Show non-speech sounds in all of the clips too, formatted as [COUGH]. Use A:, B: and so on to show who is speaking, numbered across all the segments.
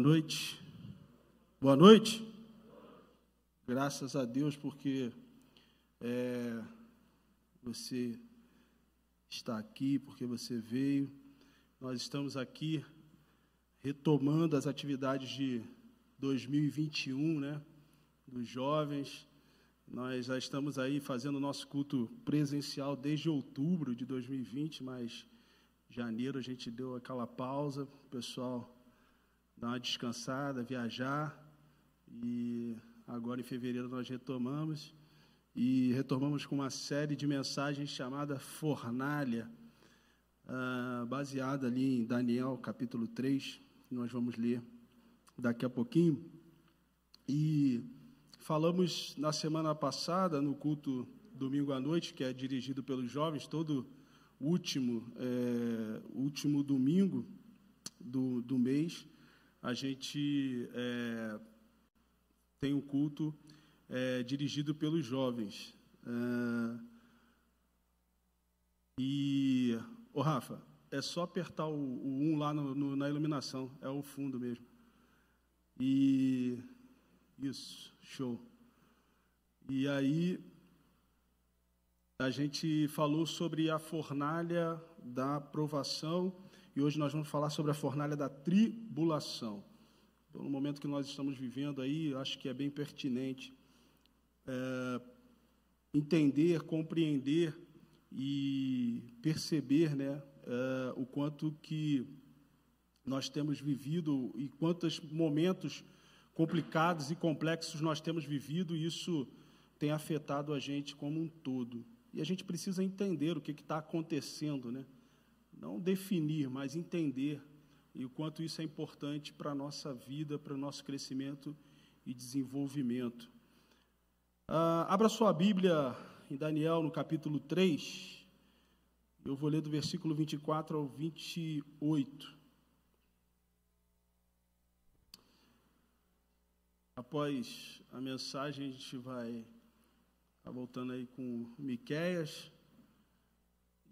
A: noite. Boa noite. Graças a Deus porque é, você está aqui, porque você veio. Nós estamos aqui retomando as atividades de 2021, né? Dos jovens. Nós já estamos aí fazendo o nosso culto presencial desde outubro de 2020, mas janeiro a gente deu aquela pausa, o pessoal dar uma descansada, viajar. E agora em fevereiro nós retomamos. E retomamos com uma série de mensagens chamada Fornalha, uh, baseada ali em Daniel capítulo 3, que nós vamos ler daqui a pouquinho. E falamos na semana passada, no culto domingo à noite, que é dirigido pelos jovens, todo último, é, último domingo do, do mês a gente é, tem um culto é, dirigido pelos jovens. É, e, ô Rafa, é só apertar o, o 1 lá no, no, na iluminação, é o fundo mesmo. E isso, show. E aí a gente falou sobre a fornalha da aprovação hoje nós vamos falar sobre a fornalha da tribulação. Então, no momento que nós estamos vivendo aí, acho que é bem pertinente é, entender, compreender e perceber né, é, o quanto que nós temos vivido e quantos momentos complicados e complexos nós temos vivido, e isso tem afetado a gente como um todo. E a gente precisa entender o que está acontecendo, né? Não definir, mas entender e o quanto isso é importante para a nossa vida, para o nosso crescimento e desenvolvimento. Ah, abra sua Bíblia em Daniel, no capítulo 3. Eu vou ler do versículo 24 ao 28. Após a mensagem, a gente vai tá voltando aí com Miquéias.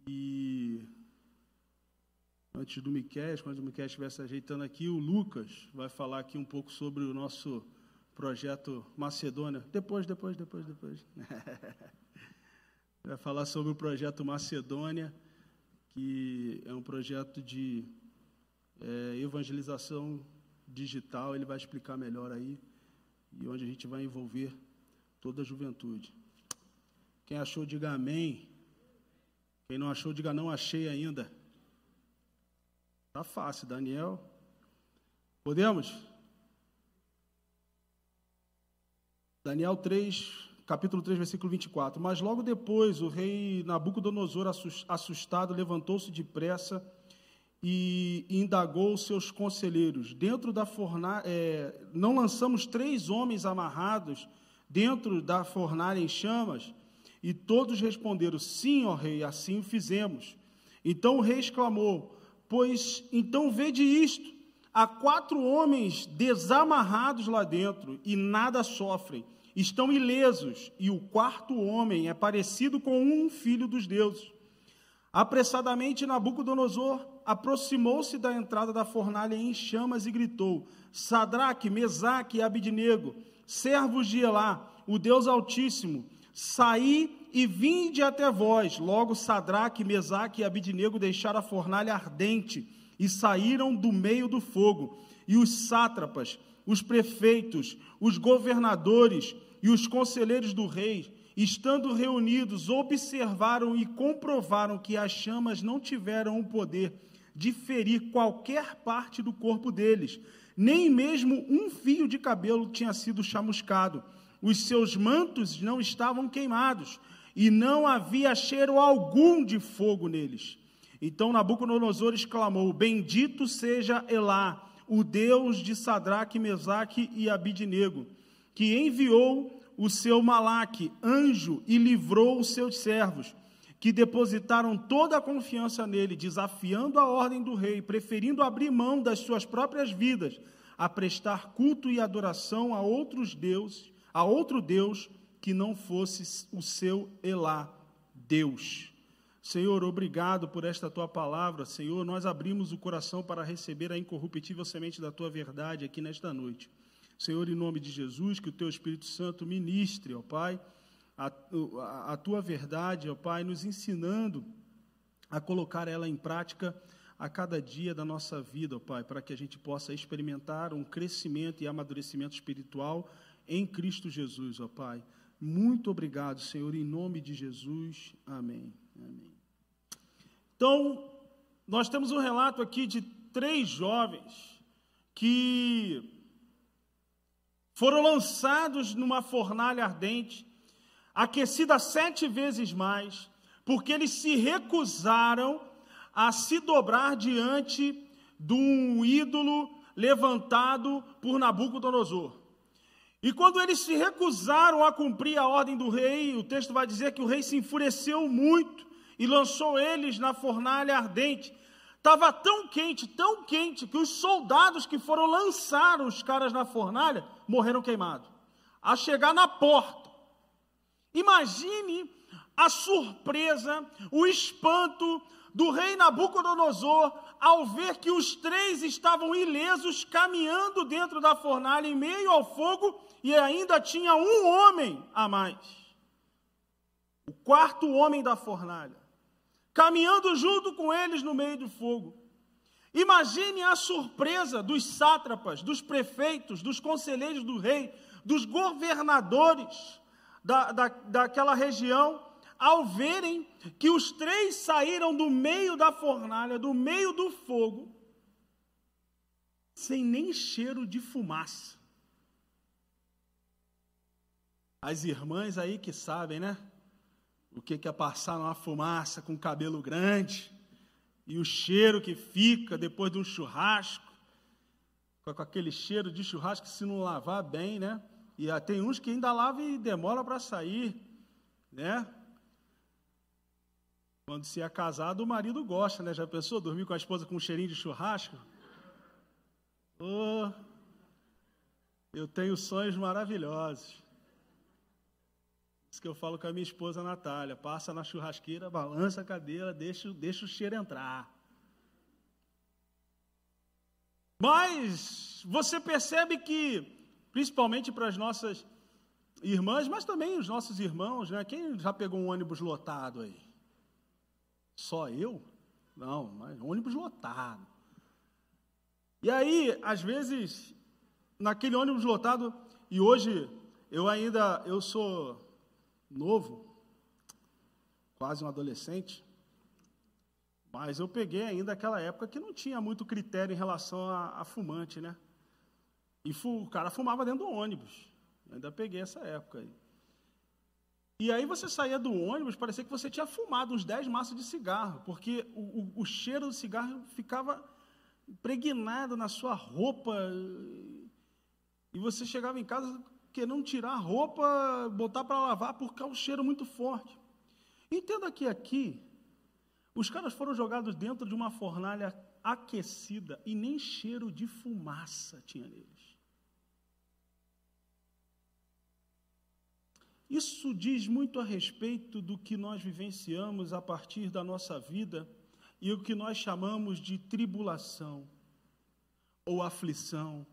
A: E antes do Miquel, quando o Miquel estiver se ajeitando aqui, o Lucas vai falar aqui um pouco sobre o nosso projeto Macedônia. Depois, depois, depois, depois. [LAUGHS] vai falar sobre o projeto Macedônia, que é um projeto de é, evangelização digital. Ele vai explicar melhor aí e onde a gente vai envolver toda a juventude. Quem achou, diga amém. Quem não achou, diga não achei ainda. Tá fácil, Daniel. Podemos? Daniel 3, capítulo 3, versículo 24. Mas logo depois o rei Nabucodonosor, assustado, levantou-se depressa e indagou seus conselheiros. Dentro da fornalha, é, não lançamos três homens amarrados dentro da fornalha em chamas? E todos responderam: Sim, ó rei, assim fizemos. Então o rei exclamou: Pois então vede isto: há quatro homens desamarrados lá dentro e nada sofrem, estão ilesos, e o quarto homem é parecido com um filho dos deuses. Apressadamente Nabucodonosor aproximou-se da entrada da fornalha em chamas e gritou: Sadraque, Mesaque e Abidnego, servos de Elá, o Deus Altíssimo, saí e vinde até vós. Logo Sadraque, Mesaque e Abidnego deixaram a fornalha ardente e saíram do meio do fogo. E os sátrapas, os prefeitos, os governadores e os conselheiros do rei, estando reunidos, observaram e comprovaram que as chamas não tiveram o poder de ferir qualquer parte do corpo deles, nem mesmo um fio de cabelo tinha sido chamuscado. Os seus mantos não estavam queimados, e não havia cheiro algum de fogo neles. Então Nabucodonosor exclamou: Bendito seja Elá, o Deus de Sadraque, Mesaque e Abidnego, que enviou o seu Malaque, anjo, e livrou os seus servos, que depositaram toda a confiança nele, desafiando a ordem do rei, preferindo abrir mão das suas próprias vidas, a prestar culto e adoração a outros deuses, a outro Deus que não fosse o seu Elá, Deus. Senhor, obrigado por esta tua palavra. Senhor, nós abrimos o coração para receber a incorruptível semente da tua verdade aqui nesta noite. Senhor, em nome de Jesus, que o teu Espírito Santo ministre, ó Pai, a, a, a tua verdade, ó Pai, nos ensinando a colocar ela em prática a cada dia da nossa vida, ó Pai, para que a gente possa experimentar um crescimento e amadurecimento espiritual em Cristo Jesus, ó Pai. Muito obrigado, Senhor, em nome de Jesus. Amém. Amém. Então, nós temos um relato aqui de três jovens que foram lançados numa fornalha ardente, aquecida sete vezes mais, porque eles se recusaram a se dobrar diante de um ídolo levantado por Nabucodonosor. E quando eles se recusaram a cumprir a ordem do rei, o texto vai dizer que o rei se enfureceu muito e lançou eles na fornalha ardente. Estava tão quente, tão quente, que os soldados que foram lançar os caras na fornalha morreram queimados. A chegar na porta. Imagine a surpresa, o espanto do rei Nabucodonosor ao ver que os três estavam ilesos caminhando dentro da fornalha em meio ao fogo e ainda tinha um homem a mais. O quarto homem da fornalha, caminhando junto com eles no meio do fogo. Imagine a surpresa dos sátrapas, dos prefeitos, dos conselheiros do rei, dos governadores da, da, daquela região, ao verem que os três saíram do meio da fornalha, do meio do fogo, sem nem cheiro de fumaça. As irmãs aí que sabem, né? O que é passar numa fumaça com cabelo grande e o cheiro que fica depois de um churrasco, com aquele cheiro de churrasco se não lavar bem, né? E tem uns que ainda lavam e demora para sair, né? Quando se é casado, o marido gosta, né? Já pensou dormir com a esposa com um cheirinho de churrasco? Oh, eu tenho sonhos maravilhosos. Isso que eu falo com a minha esposa Natália. Passa na churrasqueira, balança a cadeira, deixa, deixa o cheiro entrar. Mas você percebe que, principalmente para as nossas irmãs, mas também os nossos irmãos, né? Quem já pegou um ônibus lotado aí? Só eu? Não, mas ônibus lotado. E aí, às vezes, naquele ônibus lotado, e hoje eu ainda, eu sou novo, quase um adolescente, mas eu peguei ainda aquela época que não tinha muito critério em relação a, a fumante, né? E fu, o cara fumava dentro do ônibus. Eu ainda peguei essa época aí. E aí você saía do ônibus, parecia que você tinha fumado uns 10 maços de cigarro, porque o, o, o cheiro do cigarro ficava impregnado na sua roupa. E você chegava em casa querendo tirar a roupa, botar para lavar, porque é um cheiro muito forte. Entenda que aqui, os caras foram jogados dentro de uma fornalha aquecida e nem cheiro de fumaça tinha neles. Isso diz muito a respeito do que nós vivenciamos a partir da nossa vida e o que nós chamamos de tribulação ou aflição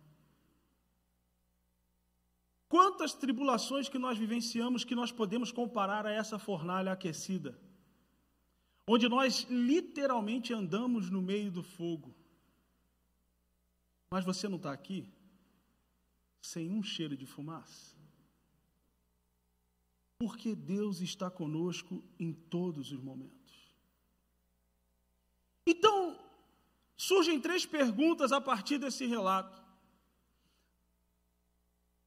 A: Quantas tribulações que nós vivenciamos que nós podemos comparar a essa fornalha aquecida, onde nós literalmente andamos no meio do fogo. Mas você não está aqui sem um cheiro de fumaça? Porque Deus está conosco em todos os momentos. Então, surgem três perguntas a partir desse relato.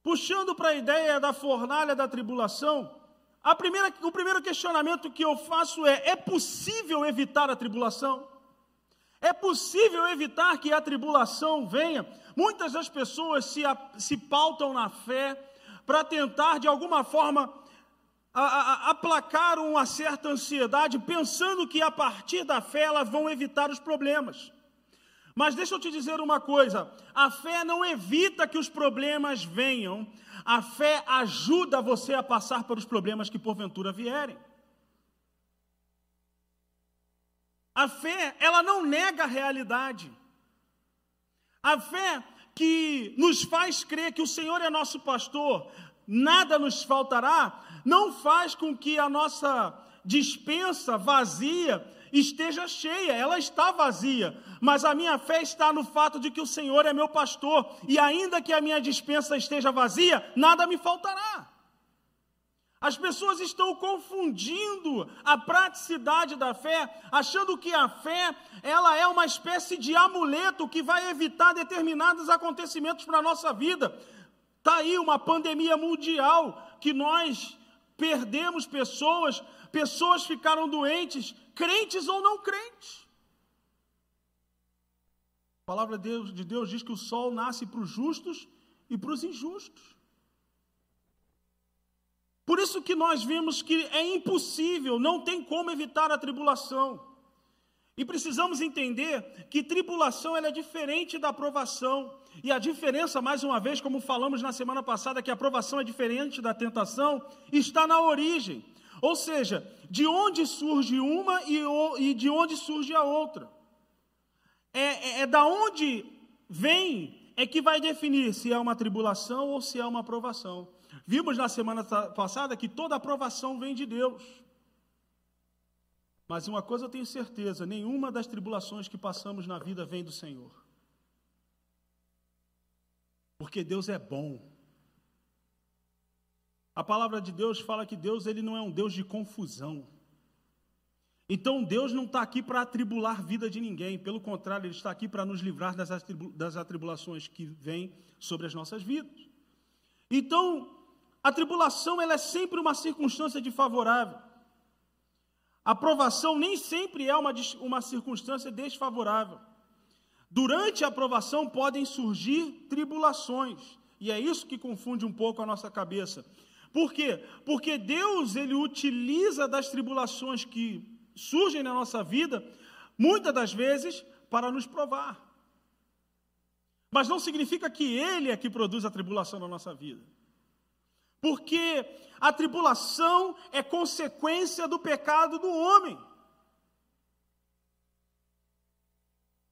A: Puxando para a ideia da fornalha da tribulação, primeira, o primeiro questionamento que eu faço é: é possível evitar a tribulação? É possível evitar que a tribulação venha? Muitas das pessoas se, se pautam na fé para tentar, de alguma forma, a, a, aplacar uma certa ansiedade, pensando que a partir da fé elas vão evitar os problemas. Mas deixa eu te dizer uma coisa: a fé não evita que os problemas venham, a fé ajuda você a passar pelos problemas que porventura vierem. A fé, ela não nega a realidade. A fé que nos faz crer que o Senhor é nosso pastor, nada nos faltará, não faz com que a nossa dispensa vazia esteja cheia, ela está vazia, mas a minha fé está no fato de que o Senhor é meu pastor, e ainda que a minha dispensa esteja vazia, nada me faltará. As pessoas estão confundindo a praticidade da fé, achando que a fé ela é uma espécie de amuleto que vai evitar determinados acontecimentos para a nossa vida. Está aí uma pandemia mundial que nós perdemos pessoas, pessoas ficaram doentes, crentes ou não crentes. A palavra de Deus, de Deus diz que o sol nasce para os justos e para os injustos. Por isso que nós vimos que é impossível, não tem como evitar a tribulação. E precisamos entender que tribulação é diferente da aprovação. E a diferença, mais uma vez, como falamos na semana passada, que a aprovação é diferente da tentação, está na origem. Ou seja, de onde surge uma e de onde surge a outra. É, é, é da onde vem é que vai definir se é uma tribulação ou se é uma aprovação. Vimos na semana passada que toda aprovação vem de Deus. Mas uma coisa eu tenho certeza: nenhuma das tribulações que passamos na vida vem do Senhor. Porque Deus é bom. A palavra de Deus fala que Deus ele não é um Deus de confusão. Então Deus não está aqui para atribular a vida de ninguém, pelo contrário, Ele está aqui para nos livrar das atribulações que vêm sobre as nossas vidas. Então, a tribulação ela é sempre uma circunstância de favorável. A provação nem sempre é uma, uma circunstância desfavorável. Durante a aprovação podem surgir tribulações, e é isso que confunde um pouco a nossa cabeça. Por quê? Porque Deus ele utiliza das tribulações que surgem na nossa vida, muitas das vezes, para nos provar. Mas não significa que Ele é que produz a tribulação na nossa vida. Porque a tribulação é consequência do pecado do homem.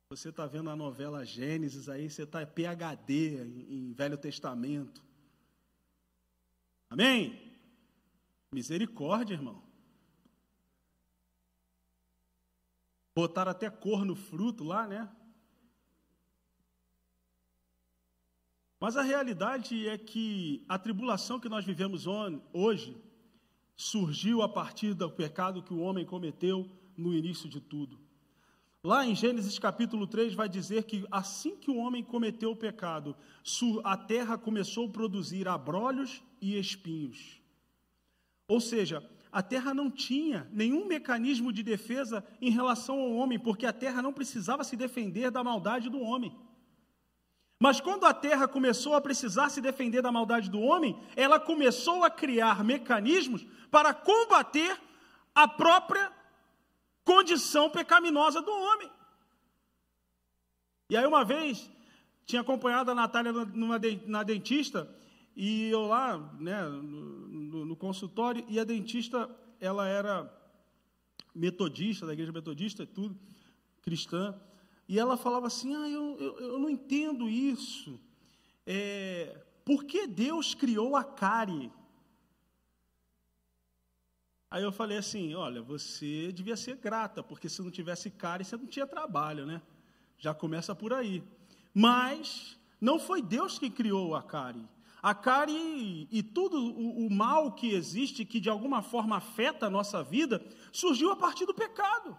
A: Você está vendo a novela Gênesis aí, você está PHD em, em Velho Testamento. Amém? Misericórdia, irmão. Botaram até cor no fruto lá, né? Mas a realidade é que a tribulação que nós vivemos hoje surgiu a partir do pecado que o homem cometeu no início de tudo. Lá em Gênesis capítulo 3 vai dizer que assim que o homem cometeu o pecado, a terra começou a produzir abrolhos e espinhos. Ou seja, a terra não tinha nenhum mecanismo de defesa em relação ao homem, porque a terra não precisava se defender da maldade do homem. Mas quando a terra começou a precisar se defender da maldade do homem, ela começou a criar mecanismos para combater a própria condição pecaminosa do homem. E aí, uma vez, tinha acompanhado a Natália na dentista, e eu lá, né, no, no consultório, e a dentista, ela era metodista, da igreja metodista e tudo, cristã, e ela falava assim: ah, eu, eu, eu não entendo isso. É, por que Deus criou a cárie? Aí eu falei assim: olha, você devia ser grata, porque se não tivesse cárie, você não tinha trabalho, né? Já começa por aí. Mas não foi Deus que criou a cárie. A cárie e tudo o, o mal que existe, que de alguma forma afeta a nossa vida, surgiu a partir do pecado.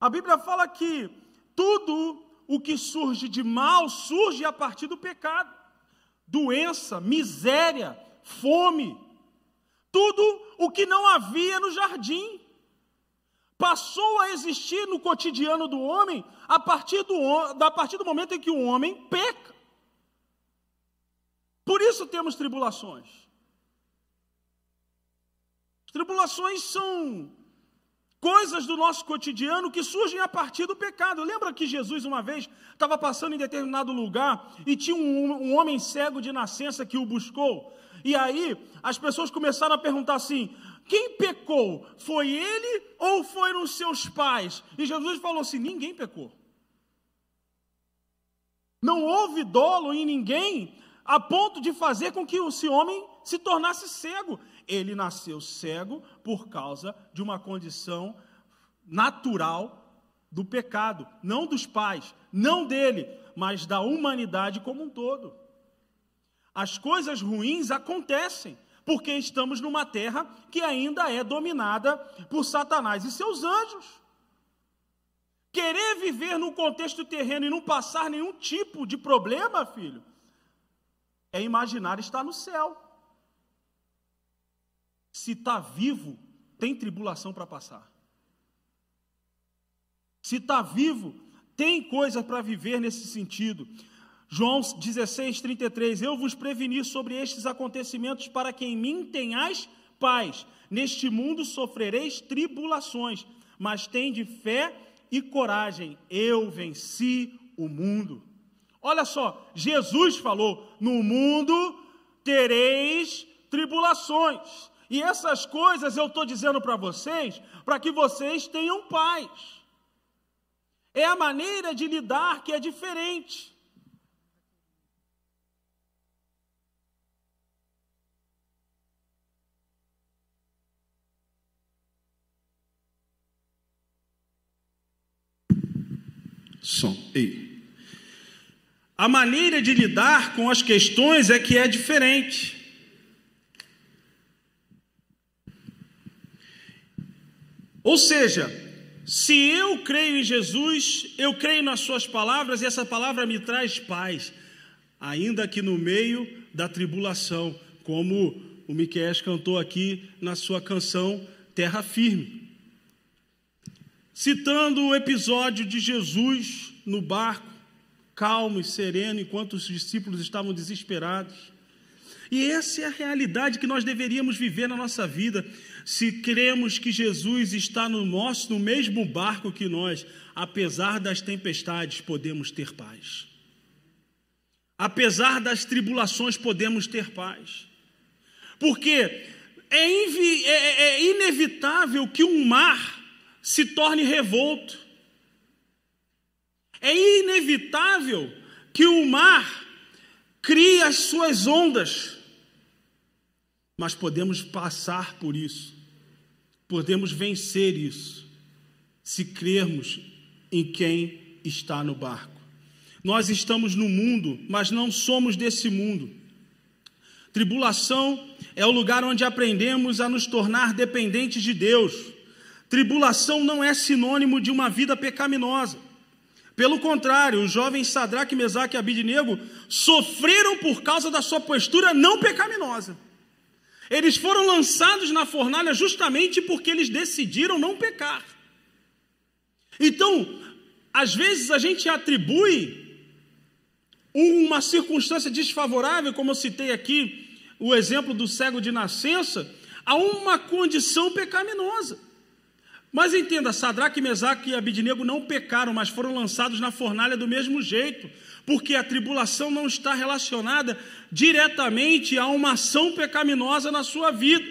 A: A Bíblia fala que tudo o que surge de mal surge a partir do pecado. Doença, miséria, fome, tudo o que não havia no jardim passou a existir no cotidiano do homem a partir do, a partir do momento em que o homem peca. Por isso temos tribulações. Tribulações são coisas do nosso cotidiano que surgem a partir do pecado. Lembra que Jesus, uma vez, estava passando em determinado lugar e tinha um, um, homem cego de nascença que o buscou? E aí as pessoas começaram a perguntar assim: quem pecou? Foi ele ou foram seus pais? E Jesus falou assim: ninguém pecou. Não houve dolo em ninguém a ponto de fazer com que esse homem se tornasse cego. Ele nasceu cego por causa de uma condição natural do pecado, não dos pais, não dele, mas da humanidade como um todo. As coisas ruins acontecem porque estamos numa terra que ainda é dominada por Satanás e seus anjos. Querer viver no contexto terreno e não passar nenhum tipo de problema, filho, é imaginar estar no céu. Se está vivo, tem tribulação para passar. Se está vivo, tem coisa para viver nesse sentido. João 16, 33. Eu vos preveni sobre estes acontecimentos para que em mim tenhais paz. Neste mundo sofrereis tribulações, mas tende fé e coragem. Eu venci o mundo. Olha só, Jesus falou: no mundo tereis tribulações. E essas coisas eu estou dizendo para vocês, para que vocês tenham paz. É a maneira de lidar que é diferente. Som. Ei. A maneira de lidar com as questões é que é diferente. Ou seja, se eu creio em Jesus, eu creio nas Suas palavras e essa palavra me traz paz, ainda que no meio da tribulação, como o Miquel cantou aqui na sua canção Terra Firme citando o episódio de Jesus no barco, calmo e sereno, enquanto os discípulos estavam desesperados. E essa é a realidade que nós deveríamos viver na nossa vida. Se cremos que Jesus está no nosso, no mesmo barco que nós, apesar das tempestades, podemos ter paz. Apesar das tribulações, podemos ter paz. Porque é, é, é, é inevitável que um mar se torne revolto. É inevitável que o mar crie as suas ondas, mas podemos passar por isso, podemos vencer isso, se crermos em quem está no barco. Nós estamos no mundo, mas não somos desse mundo. Tribulação é o lugar onde aprendemos a nos tornar dependentes de Deus. Tribulação não é sinônimo de uma vida pecaminosa. Pelo contrário, os jovens Sadraque, Mesaque e Abidnego sofreram por causa da sua postura não pecaminosa. Eles foram lançados na fornalha justamente porque eles decidiram não pecar. Então, às vezes a gente atribui uma circunstância desfavorável, como eu citei aqui, o exemplo do cego de nascença, a uma condição pecaminosa. Mas entenda, Sadraque, Mesaque e Abidinego não pecaram, mas foram lançados na fornalha do mesmo jeito, porque a tribulação não está relacionada diretamente a uma ação pecaminosa na sua vida,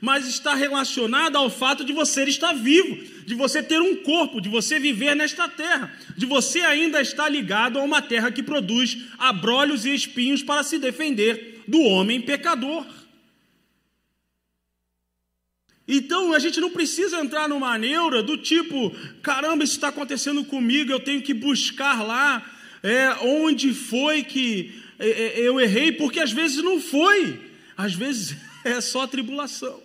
A: mas está relacionada ao fato de você estar vivo, de você ter um corpo, de você viver nesta terra, de você ainda estar ligado a uma terra que produz abrolhos e espinhos para se defender do homem pecador. Então a gente não precisa entrar numa neura do tipo, caramba, isso está acontecendo comigo, eu tenho que buscar lá é, onde foi que é, é, eu errei, porque às vezes não foi, às vezes [LAUGHS] é só tribulação,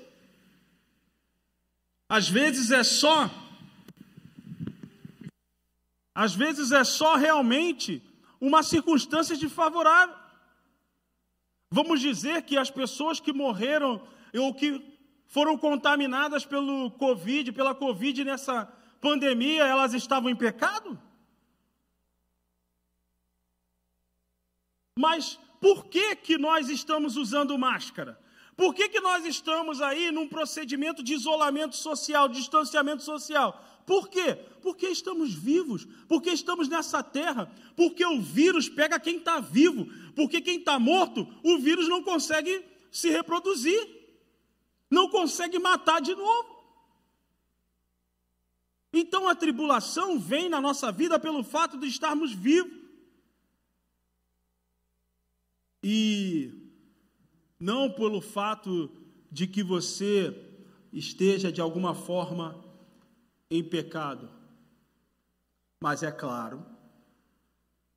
A: às vezes é só, às vezes é só realmente uma circunstância desfavorável. Vamos dizer que as pessoas que morreram ou que foram contaminadas pelo Covid, pela Covid nessa pandemia, elas estavam em pecado? Mas por que, que nós estamos usando máscara? Por que, que nós estamos aí num procedimento de isolamento social, de distanciamento social? Por quê? Porque estamos vivos, porque estamos nessa terra, porque o vírus pega quem está vivo, porque quem está morto, o vírus não consegue se reproduzir. Não consegue matar de novo. Então a tribulação vem na nossa vida pelo fato de estarmos vivos. E não pelo fato de que você esteja de alguma forma em pecado. Mas é claro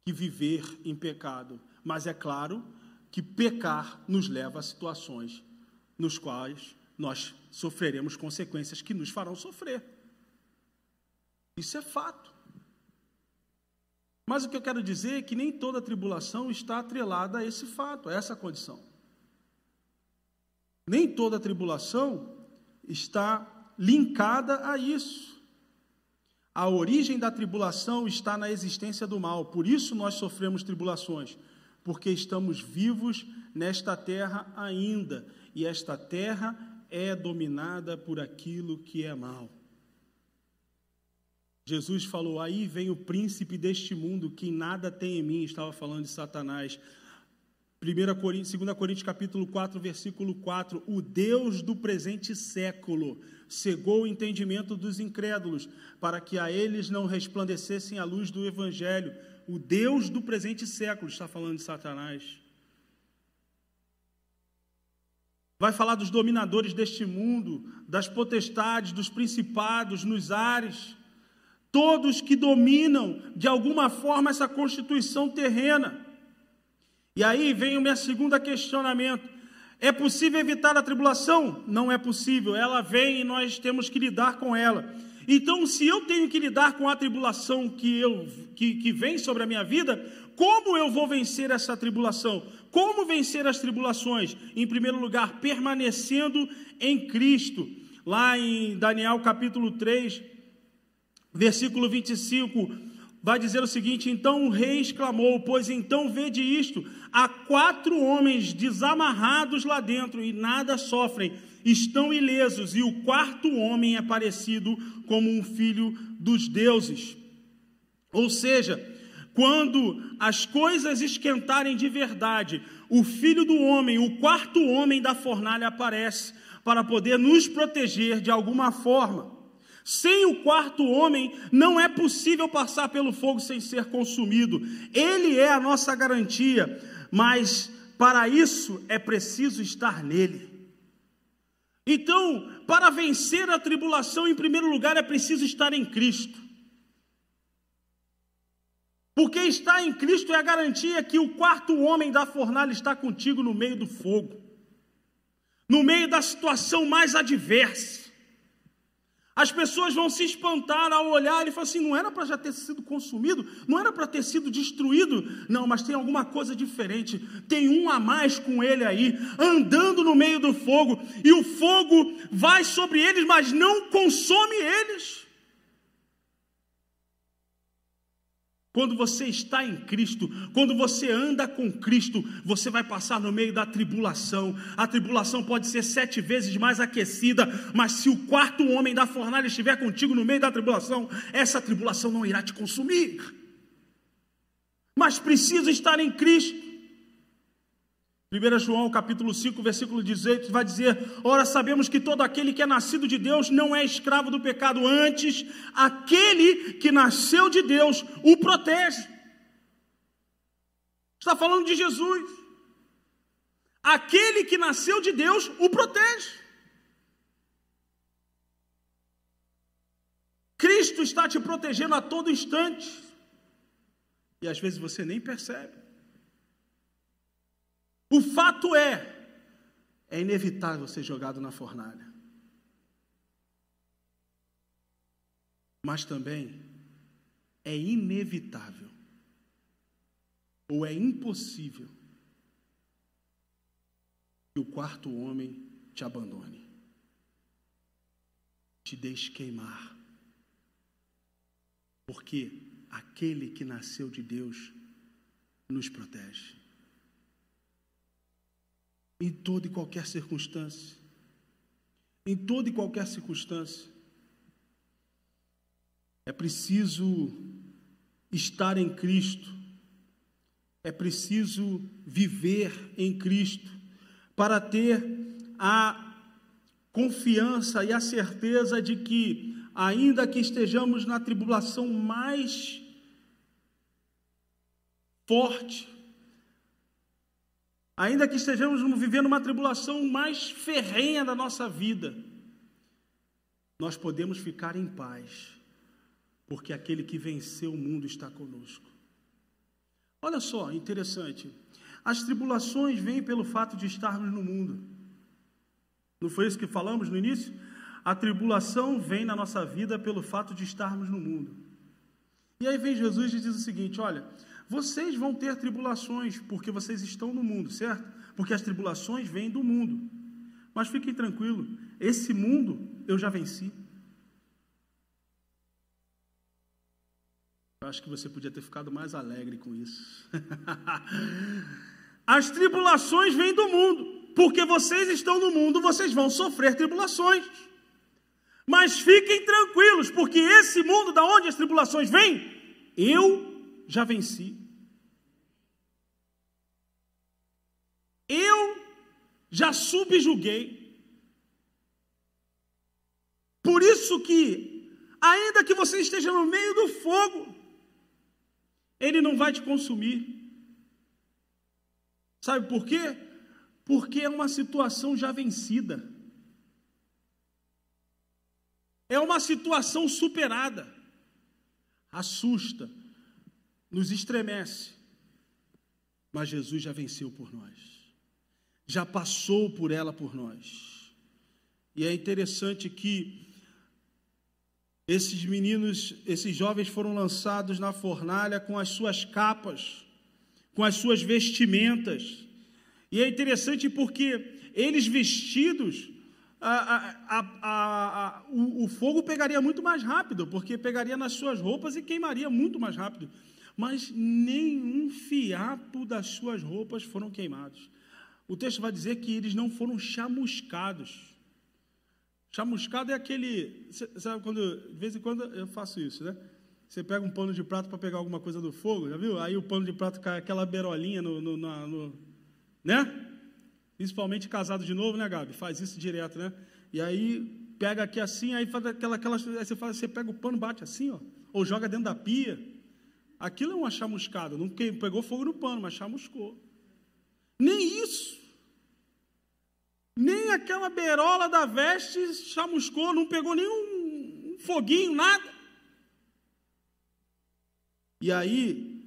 A: que viver em pecado, mas é claro que pecar nos leva a situações nos quais nós sofreremos consequências que nos farão sofrer. Isso é fato. Mas o que eu quero dizer é que nem toda tribulação está atrelada a esse fato, a essa condição. Nem toda tribulação está linkada a isso. A origem da tribulação está na existência do mal, por isso nós sofremos tribulações, porque estamos vivos nesta terra ainda, e esta terra é dominada por aquilo que é mal. Jesus falou: Aí vem o príncipe deste mundo, que nada tem em mim, estava falando de Satanás. 1 Coríntios, 2 Coríntios capítulo 4, versículo 4, o Deus do presente século cegou o entendimento dos incrédulos, para que a eles não resplandecessem a luz do evangelho. O Deus do presente século está falando de Satanás. Vai falar dos dominadores deste mundo, das potestades, dos principados nos ares, todos que dominam de alguma forma essa constituição terrena. E aí vem o meu segundo questionamento. É possível evitar a tribulação? Não é possível. Ela vem e nós temos que lidar com ela. Então, se eu tenho que lidar com a tribulação que, eu, que, que vem sobre a minha vida, como eu vou vencer essa tribulação? Como vencer as tribulações? Em primeiro lugar, permanecendo em Cristo. Lá em Daniel capítulo 3, versículo 25, vai dizer o seguinte: Então o rei exclamou: Pois então vede isto, há quatro homens desamarrados lá dentro e nada sofrem, estão ilesos, e o quarto homem é parecido como um filho dos deuses. Ou seja, quando as coisas esquentarem de verdade, o filho do homem, o quarto homem da fornalha aparece para poder nos proteger de alguma forma. Sem o quarto homem, não é possível passar pelo fogo sem ser consumido. Ele é a nossa garantia, mas para isso é preciso estar nele. Então, para vencer a tribulação, em primeiro lugar, é preciso estar em Cristo. Porque estar em Cristo é a garantia que o quarto homem da fornalha está contigo no meio do fogo, no meio da situação mais adversa. As pessoas vão se espantar ao olhar e falar assim: não era para já ter sido consumido, não era para ter sido destruído. Não, mas tem alguma coisa diferente. Tem um a mais com ele aí, andando no meio do fogo, e o fogo vai sobre eles, mas não consome eles. Quando você está em Cristo, quando você anda com Cristo, você vai passar no meio da tribulação. A tribulação pode ser sete vezes mais aquecida, mas se o quarto homem da fornalha estiver contigo no meio da tribulação, essa tribulação não irá te consumir. Mas precisa estar em Cristo. 1 João capítulo 5, versículo 18, vai dizer: Ora, sabemos que todo aquele que é nascido de Deus não é escravo do pecado, antes, aquele que nasceu de Deus o protege. Está falando de Jesus. Aquele que nasceu de Deus o protege. Cristo está te protegendo a todo instante. E às vezes você nem percebe. O fato é, é inevitável ser jogado na fornalha. Mas também é inevitável ou é impossível que o quarto homem te abandone, te deixe queimar. Porque aquele que nasceu de Deus nos protege em toda e qualquer circunstância. Em toda e qualquer circunstância. É preciso estar em Cristo. É preciso viver em Cristo para ter a confiança e a certeza de que, ainda que estejamos na tribulação mais forte, ainda que estejamos vivendo uma tribulação mais ferrenha da nossa vida, nós podemos ficar em paz, porque aquele que venceu o mundo está conosco. Olha só, interessante. As tribulações vêm pelo fato de estarmos no mundo. Não foi isso que falamos no início? A tribulação vem na nossa vida pelo fato de estarmos no mundo. E aí vem Jesus e diz o seguinte: olha, vocês vão ter tribulações porque vocês estão no mundo, certo? Porque as tribulações vêm do mundo. Mas fiquem tranquilos, esse mundo eu já venci. Eu acho que você podia ter ficado mais alegre com isso. [LAUGHS] As tribulações vêm do mundo porque vocês estão no mundo, vocês vão sofrer tribulações. Mas fiquem tranquilos, porque esse mundo da onde as tribulações vêm, eu já venci. Eu já subjuguei. Por isso que, ainda que você esteja no meio do fogo, ele não vai te consumir. Sabe por quê? porque é uma situação já vencida. É uma situação superada. Assusta, nos estremece. Mas Jesus já venceu por nós. Já passou por ela por nós. E é interessante que esses meninos, esses jovens foram lançados na fornalha com as suas capas, com as suas vestimentas e é interessante porque eles vestidos, a, a, a, o, o fogo pegaria muito mais rápido, porque pegaria nas suas roupas e queimaria muito mais rápido. Mas nenhum fiapo das suas roupas foram queimados. O texto vai dizer que eles não foram chamuscados. Chamuscado é aquele. Sabe quando. De vez em quando eu faço isso, né? Você pega um pano de prato para pegar alguma coisa do fogo, já viu? Aí o pano de prato cai aquela berolinha no, no, no, né? Principalmente casado de novo, né, Gabi? Faz isso direto, né? E aí pega aqui assim, aí faz aquela, aquela aí você faz, você pega o pano, bate assim, ó, ou joga dentro da pia. Aquilo é uma chamuscada, não pegou fogo no pano, mas chamuscou. Nem isso. Nem aquela berola da veste chamuscou, não pegou nenhum um foguinho, nada. E aí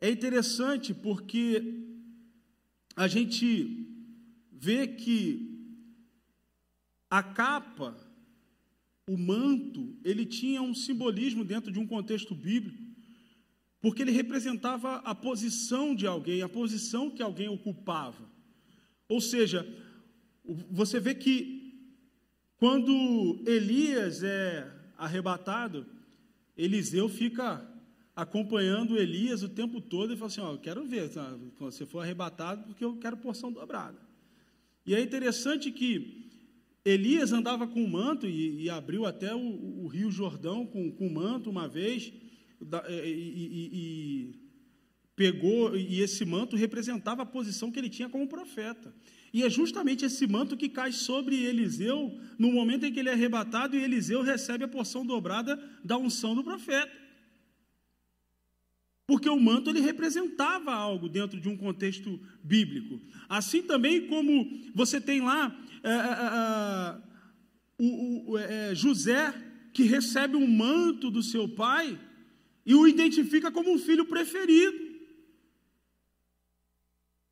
A: é interessante porque a gente vê que a capa, o manto, ele tinha um simbolismo dentro de um contexto bíblico, porque ele representava a posição de alguém, a posição que alguém ocupava. Ou seja, você vê que quando Elias é arrebatado, Eliseu fica acompanhando Elias o tempo todo e falou assim: Ó, eu quero ver tá? quando você for arrebatado, porque eu quero porção dobrada. E é interessante que Elias andava com manto e, e abriu até o, o, Rio Jordão com, com manto uma vez, e, e, e pegou, e esse manto representava a posição que ele tinha como profeta. E é justamente esse manto que cai sobre Eliseu no momento em que ele é arrebatado e Eliseu recebe a porção dobrada da unção do profeta. Porque o manto ele representava algo dentro de um contexto bíblico. Assim também como você tem lá é, é, é, o, o é, José, que recebe um manto do seu pai e o identifica como um filho preferido,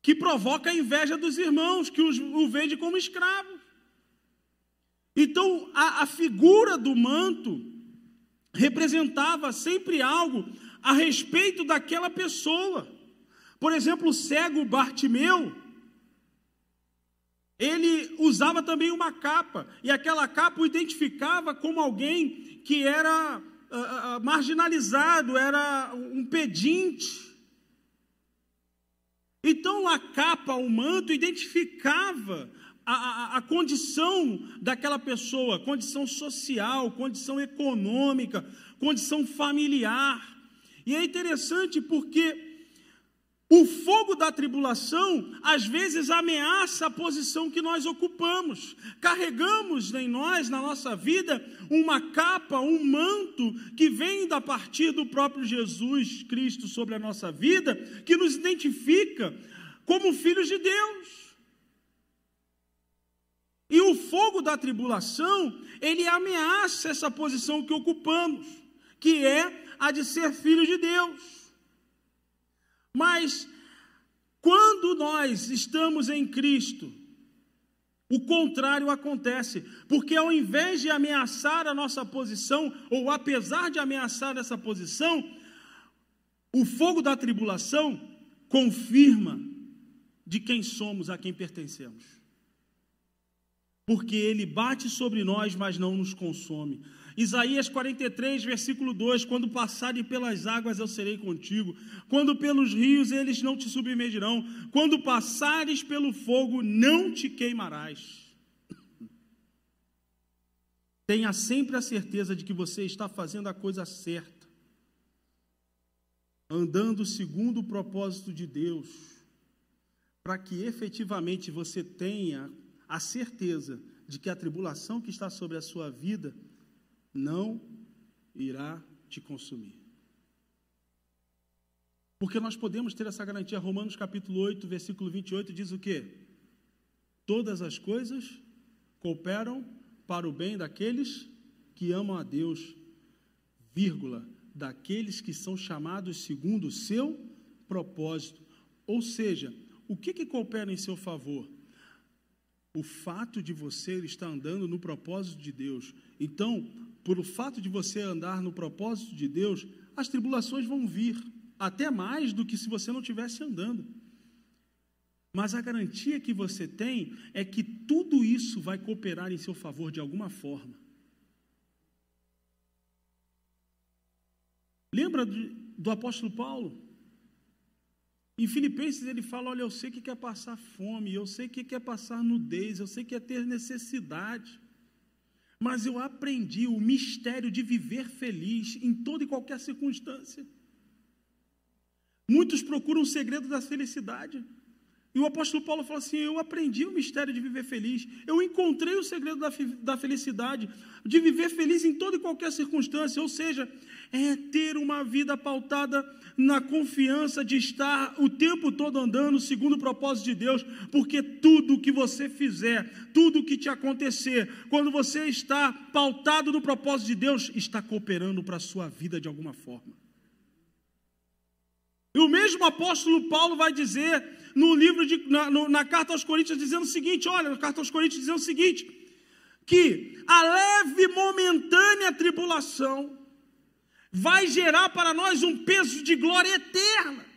A: que provoca a inveja dos irmãos, que os, o vende como escravo. Então, a, a figura do manto representava sempre algo a respeito daquela pessoa. Por exemplo, o cego Bartimeu, ele usava também uma capa, e aquela capa o identificava como alguém que era uh, uh, marginalizado, era um pedinte. Então a capa, o manto, identificava a, a, a, condição daquela pessoa, condição social, condição econômica, condição familiar. E é interessante porque O fogo da tribulação às vezes ameaça a posição que nós ocupamos. Carregamos em nós, na nossa vida, uma capa, um manto que vem da partir do próprio Jesus Cristo sobre a nossa vida, que nos identifica como filhos de Deus. E o fogo da tribulação, ele ameaça essa posição que ocupamos, que é a de ser filho de Deus. Mas quando nós estamos em Cristo, o contrário acontece, porque ao invés de ameaçar a nossa posição, ou apesar de ameaçar essa posição, o fogo da tribulação confirma de quem somos, a quem pertencemos. Porque ele bate sobre nós, mas não nos consome. Isaías 43, versículo 2: Quando passarem pelas águas, eu serei contigo, quando pelos rios, eles não te submergirão, quando passares pelo fogo, não te queimarás. [LAUGHS] Tenha sempre a certeza de que você está fazendo a coisa certa, andando segundo o propósito de Deus, para que efetivamente você tenha a certeza de que a tribulação que está sobre a sua vida não irá te consumir. Porque nós podemos ter essa garantia. Romanos capítulo 8, versículo 28 diz o quê? Todas as coisas cooperam para o bem daqueles que amam a Deus, vírgula, daqueles que são chamados segundo o seu propósito. Ou seja, o que, que coopera em seu favor? O fato de você estar andando no propósito de Deus. Então, por o fato de você andar no propósito de Deus, as tribulações vão vir, até mais do que se você não estivesse andando. Mas a garantia que você tem é que tudo isso vai cooperar em seu favor de alguma forma. Lembra do, do apóstolo Paulo? Em Filipenses ele fala: Olha, eu sei que quer passar fome, eu sei que quer passar nudez, eu sei que é ter necessidade. Mas eu aprendi o mistério de viver feliz em toda e qualquer circunstância. Muitos procuram o segredo da felicidade. E o apóstolo Paulo fala assim: Eu aprendi o mistério de viver feliz. Eu encontrei o segredo da, da felicidade, de viver feliz em toda e qualquer circunstância. Ou seja, é ter uma vida pautada na confiança de estar o tempo todo andando segundo o propósito de Deus, porque tudo que você fizer, tudo que te acontecer, quando você está pautado no propósito de Deus, está cooperando para a sua vida de alguma forma. E o mesmo apóstolo Paulo vai dizer no livro de, na, no, na carta aos Coríntios, dizendo o seguinte: olha, na carta aos Coríntios dizendo o seguinte: que a leve momentânea tribulação vai gerar para nós um peso de glória eterna.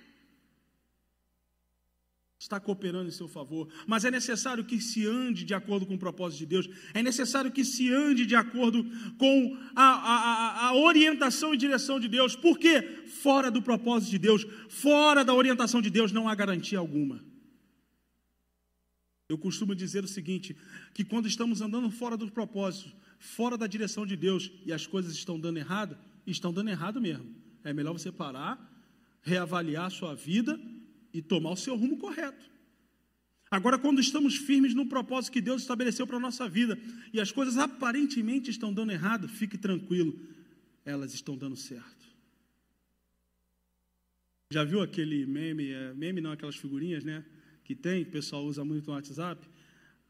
A: Está cooperando em seu favor, mas é necessário que se ande de acordo com o propósito de Deus, é necessário que se ande de acordo com a, a, a orientação e direção de Deus, porque fora do propósito de Deus, fora da orientação de Deus, não há garantia alguma. Eu costumo dizer o seguinte: que quando estamos andando fora do propósito, fora da direção de Deus e as coisas estão dando errado, estão dando errado mesmo. É melhor você parar, reavaliar a sua vida e tomar o seu rumo correto. Agora, quando estamos firmes no propósito que Deus estabeleceu para a nossa vida e as coisas aparentemente estão dando errado, fique tranquilo, elas estão dando certo. Já viu aquele meme, é, meme não, aquelas figurinhas, né? Que tem, o pessoal usa muito no WhatsApp.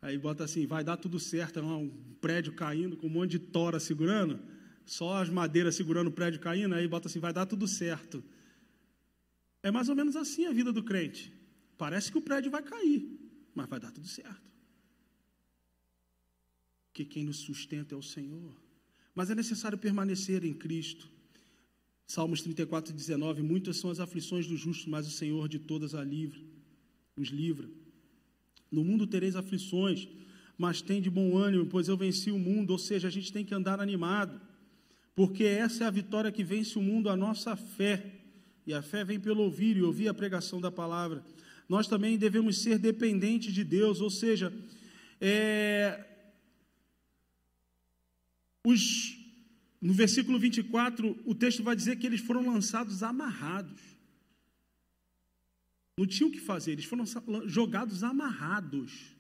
A: Aí bota assim, vai dar tudo certo, é um prédio caindo com um monte de tora segurando só as madeiras segurando o prédio caindo, aí bota assim, vai dar tudo certo. É mais ou menos assim a vida do crente. Parece que o prédio vai cair, mas vai dar tudo certo. Que quem nos sustenta é o Senhor. Mas é necessário permanecer em Cristo. Salmos 34, 19: Muitas são as aflições do justo, mas o Senhor de todas a livra, os livra. No mundo tereis aflições, mas tem de bom ânimo, pois eu venci o mundo. Ou seja, a gente tem que andar animado porque essa é a vitória que vence o mundo, a nossa fé. E a fé vem pelo ouvir e ouvir a pregação da palavra. Nós também devemos ser dependentes de Deus, ou seja, é, os, no versículo 24, o texto vai dizer que eles foram lançados amarrados. Não tinham o que fazer, eles foram jogados amarrados.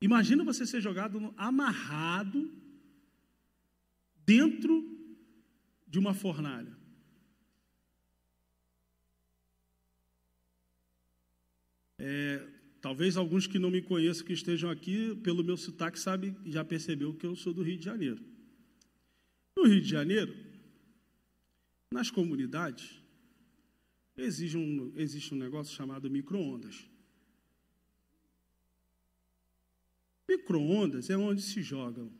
A: Imagina você ser jogado amarrado dentro de uma fornalha. É, talvez alguns que não me conheçam, que estejam aqui, pelo meu sotaque, sabe, já percebeu que eu sou do Rio de Janeiro. No Rio de Janeiro, nas comunidades, existe um, existe um negócio chamado micro-ondas. Micro-ondas é onde se jogam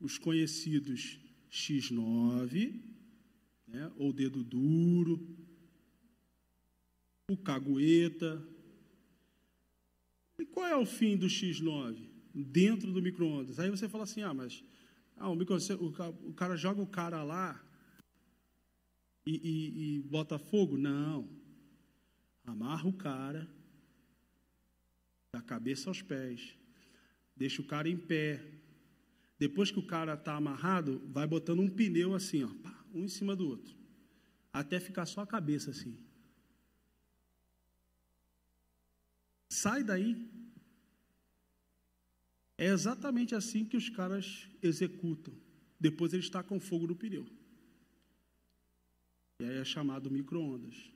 A: os conhecidos X9, né, ou dedo duro, o cagueta. E qual é o fim do X9? Dentro do micro-ondas. Aí você fala assim: ah, mas ah, o, micro o cara joga o cara lá e, e, e bota fogo? Não. Amarra o cara da cabeça aos pés deixa o cara em pé. Depois que o cara está amarrado, vai botando um pneu assim, ó, um em cima do outro, até ficar só a cabeça assim. Sai daí. É exatamente assim que os caras executam. Depois ele está com fogo no pneu. E aí é chamado micro-ondas.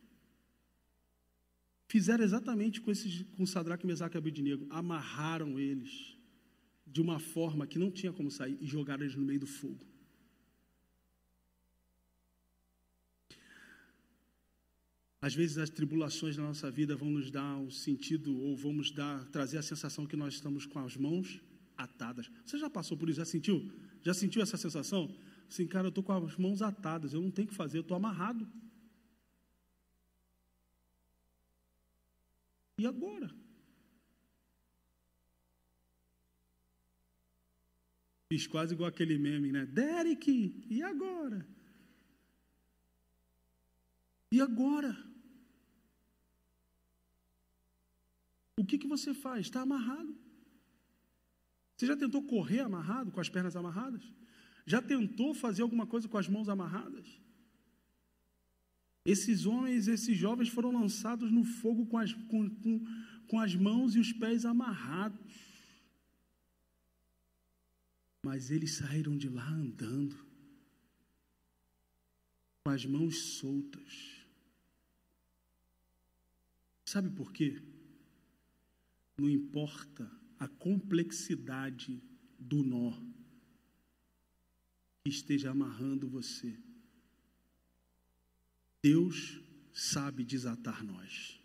A: Fizeram exatamente com esses, com Sadraque, Mesaque e Abednego. Amarraram eles de uma forma que não tinha como sair e jogaram eles no meio do fogo. Às vezes as tribulações da nossa vida vão nos dar um sentido ou vão nos dar trazer a sensação que nós estamos com as mãos atadas. Você já passou por isso? Já sentiu? Já sentiu essa sensação? Assim, cara, eu estou com as mãos atadas, eu não tenho o que fazer, eu estou amarrado. E agora? Fiz quase igual aquele meme, né? Derek, e agora? E agora? O que, que você faz? Está amarrado. Você já tentou correr amarrado, com as pernas amarradas? Já tentou fazer alguma coisa com as mãos amarradas? Esses homens, esses jovens foram lançados no fogo com as, com, com, com as mãos e os pés amarrados. Mas eles saíram de lá andando, com as mãos soltas. Sabe por quê? Não importa a complexidade do nó que esteja amarrando você. Deus sabe desatar nós.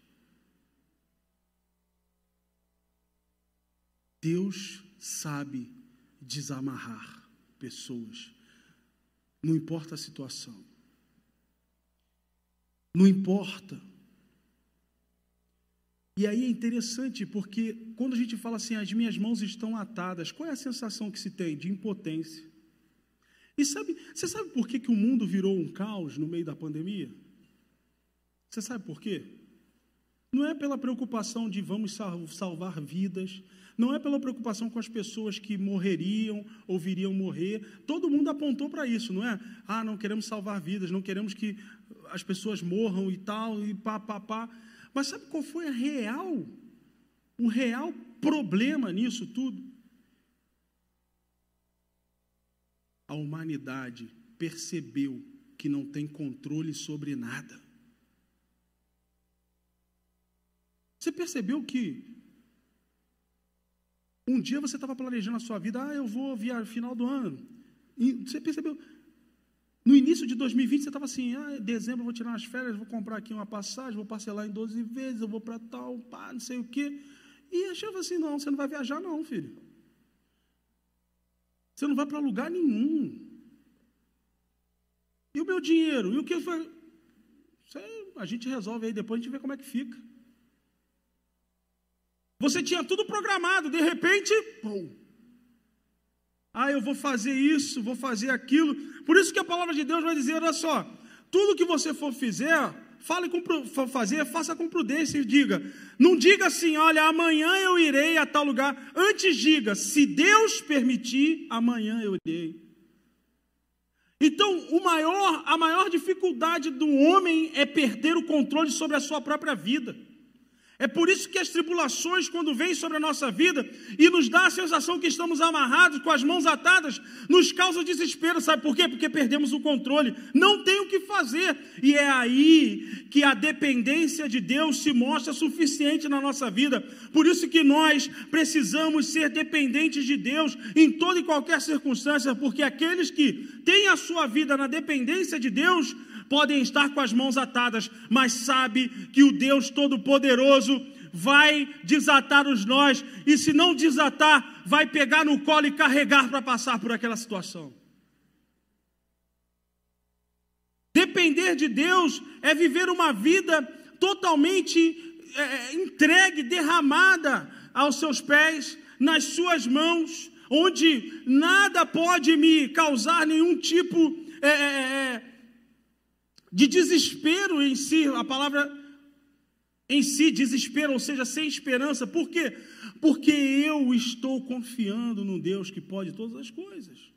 A: Deus sabe desamarrar pessoas. Não importa a situação. Não importa. E aí é interessante porque quando a gente fala assim, as minhas mãos estão atadas, qual é a sensação que se tem? De impotência. E sabe, você sabe por que, que o mundo virou um caos no meio da pandemia? Você sabe por quê? Não é pela preocupação de vamos salvar vidas, não é pela preocupação com as pessoas que morreriam ou viriam morrer. Todo mundo apontou para isso, não é? Ah, não queremos salvar vidas, não queremos que as pessoas morram e tal, e pá, pá, pá. Mas sabe qual foi a real, o real problema nisso tudo? A humanidade percebeu que não tem controle sobre nada. Você percebeu que um dia você estava planejando a sua vida, ah, eu vou via final do ano. E você percebeu? No início de 2020 você estava assim, ah, em dezembro eu vou tirar umas férias, vou comprar aqui uma passagem, vou parcelar em 12 vezes, eu vou para tal, pá, não sei o quê. E achava assim, não, você não vai viajar não, filho. Você não vai para lugar nenhum. E o meu dinheiro? E o que foi? a gente resolve aí, depois a gente vê como é que fica. Você tinha tudo programado, de repente, pum. Eu vou fazer isso, vou fazer aquilo. Por isso que a palavra de Deus vai dizer: olha só, tudo que você for fizer, fale com, fazer, faça com prudência e diga. Não diga assim, olha, amanhã eu irei a tal lugar. Antes diga, se Deus permitir, amanhã eu irei. Então, o maior, a maior dificuldade do homem é perder o controle sobre a sua própria vida. É por isso que as tribulações, quando vêm sobre a nossa vida e nos dá a sensação que estamos amarrados, com as mãos atadas, nos causa desespero. Sabe por quê? Porque perdemos o controle. Não tem o que fazer. E é aí que a dependência de Deus se mostra suficiente na nossa vida. Por isso que nós precisamos ser dependentes de Deus em toda e qualquer circunstância, porque aqueles que têm a sua vida na dependência de Deus, podem estar com as mãos atadas, mas sabe que o Deus Todo-Poderoso vai desatar os nós, e se não desatar, vai pegar no colo e carregar para passar por aquela situação. Depender de Deus é viver uma vida totalmente é, é entregue, derramada aos seus pés, nas suas mãos, onde nada pode me causar nenhum tipo é, é, é de desespero em si, a palavra em si, desespero, ou seja, sem esperança. Por quê? Porque eu estou confiando no Deus que pode todas as coisas.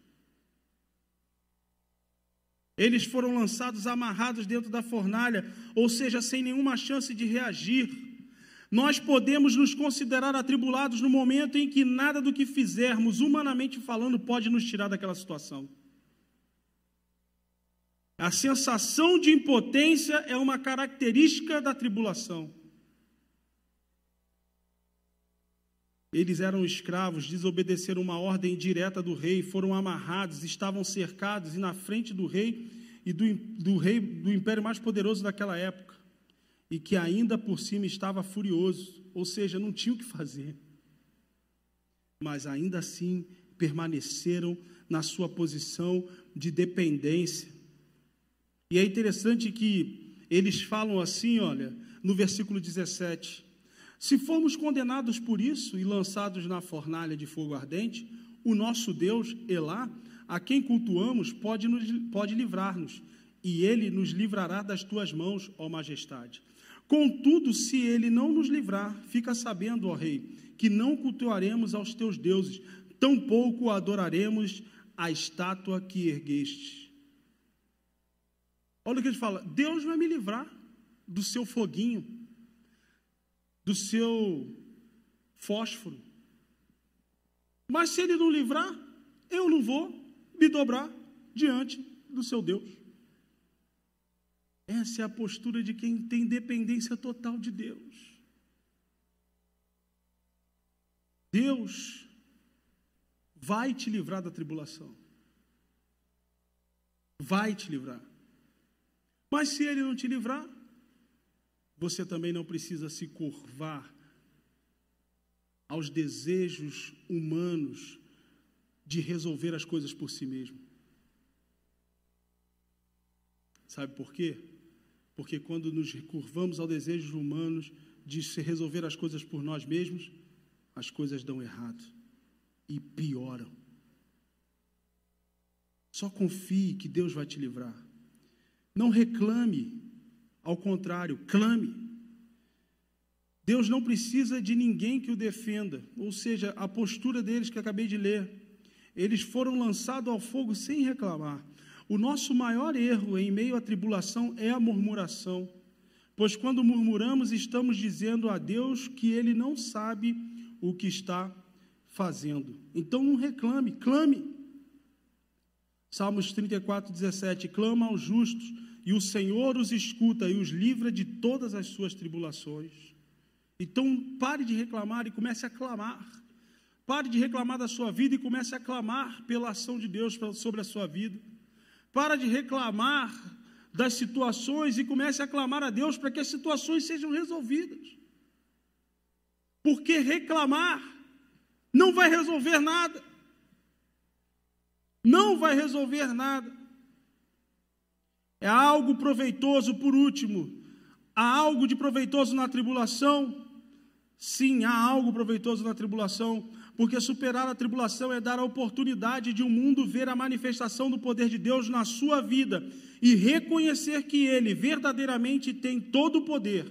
A: Eles foram lançados amarrados dentro da fornalha, ou seja, sem nenhuma chance de reagir. Nós podemos nos considerar atribulados no momento em que nada do que fizermos, humanamente falando, pode nos tirar daquela situação. A sensação de impotência é uma característica da tribulação. Eles eram escravos, desobedeceram uma ordem direta do rei, foram amarrados, estavam cercados e na frente do rei e do, do rei do império mais poderoso daquela época, e que ainda por cima estava furioso, ou seja, não tinha o que fazer. Mas ainda assim permaneceram na sua posição de dependência. E é interessante que eles falam assim, olha, no versículo 17: Se formos condenados por isso e lançados na fornalha de fogo ardente, o nosso Deus, Elá, a quem cultuamos, pode, nos, pode livrar-nos, e ele nos livrará das tuas mãos, ó majestade. Contudo, se ele não nos livrar, fica sabendo, ó rei, que não cultuaremos aos teus deuses, tampouco adoraremos a estátua que ergueste. Olha o que ele fala: Deus vai me livrar do seu foguinho, do seu fósforo. Mas se ele não livrar, eu não vou me dobrar diante do seu Deus. Essa é a postura de quem tem dependência total de Deus. Deus vai te livrar da tribulação. Vai te livrar. Mas se ele não te livrar, você também não precisa se curvar aos desejos humanos de resolver as coisas por si mesmo. Sabe por quê? Porque quando nos curvamos aos desejos humanos de se resolver as coisas por nós mesmos, as coisas dão errado e pioram. Só confie que Deus vai te livrar. Não reclame, ao contrário, clame. Deus não precisa de ninguém que o defenda, ou seja, a postura deles que acabei de ler. Eles foram lançados ao fogo sem reclamar. O nosso maior erro em meio à tribulação é a murmuração, pois quando murmuramos, estamos dizendo a Deus que ele não sabe o que está fazendo. Então não reclame, clame. Salmos 34, 17: Clama aos justos, e o Senhor os escuta e os livra de todas as suas tribulações. Então, pare de reclamar e comece a clamar. Pare de reclamar da sua vida e comece a clamar pela ação de Deus sobre a sua vida. Para de reclamar das situações e comece a clamar a Deus para que as situações sejam resolvidas. Porque reclamar não vai resolver nada. Não vai resolver nada. É algo proveitoso, por último. Há algo de proveitoso na tribulação? Sim, há algo proveitoso na tribulação, porque superar a tribulação é dar a oportunidade de o um mundo ver a manifestação do poder de Deus na sua vida e reconhecer que Ele verdadeiramente tem todo o poder.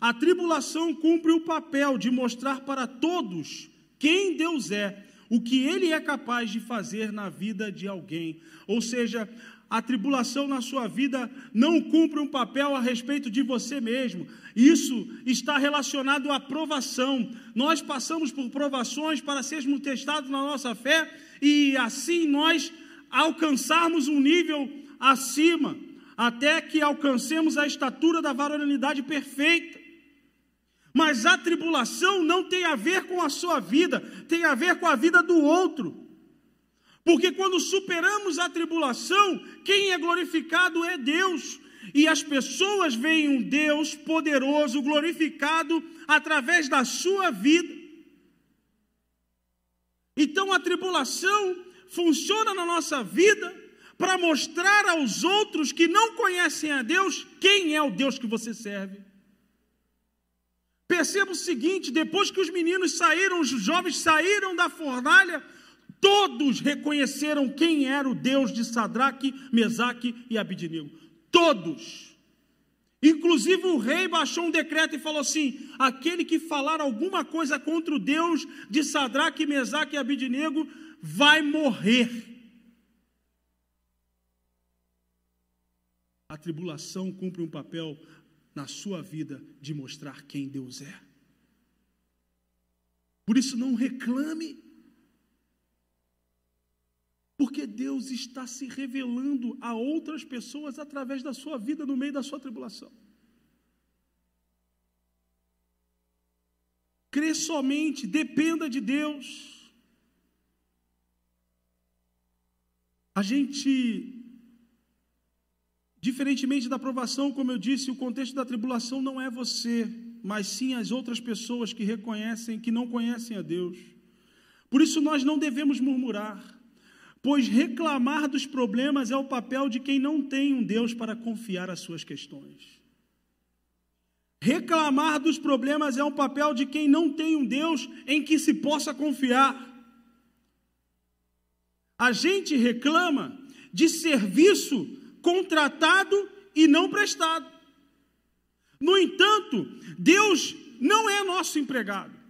A: A tribulação cumpre o papel de mostrar para todos quem Deus é, o que Ele é capaz de fazer na vida de alguém. Ou seja, a tribulação na sua vida não cumpre um papel a respeito de você mesmo. Isso está relacionado à provação. Nós passamos por provações para sermos testados na nossa fé e assim nós alcançarmos um nível acima, até que alcancemos a estatura da varonilidade perfeita. Mas a tribulação não tem a ver com a sua vida, tem a ver com a vida do outro. Porque quando superamos a tribulação, quem é glorificado é Deus. E as pessoas veem um Deus poderoso, glorificado através da sua vida. Então a tribulação funciona na nossa vida para mostrar aos outros que não conhecem a Deus quem é o Deus que você serve. Perceba o seguinte: depois que os meninos saíram, os jovens saíram da fornalha, Todos reconheceram quem era o Deus de Sadraque, Mesaque e Abidnego. Todos. Inclusive o rei baixou um decreto e falou assim: aquele que falar alguma coisa contra o Deus de Sadraque, Mesaque e Abidnego vai morrer. A tribulação cumpre um papel na sua vida de mostrar quem Deus é. Por isso, não reclame porque Deus está se revelando a outras pessoas através da sua vida no meio da sua tribulação. Crê somente, dependa de Deus. A gente, diferentemente da aprovação, como eu disse, o contexto da tribulação não é você, mas sim as outras pessoas que reconhecem, que não conhecem a Deus. Por isso nós não devemos murmurar pois reclamar dos problemas é o papel de quem não tem um Deus para confiar as suas questões. Reclamar dos problemas é um papel de quem não tem um Deus em que se possa confiar. A gente reclama de serviço contratado e não prestado. No entanto, Deus não é nosso empregado.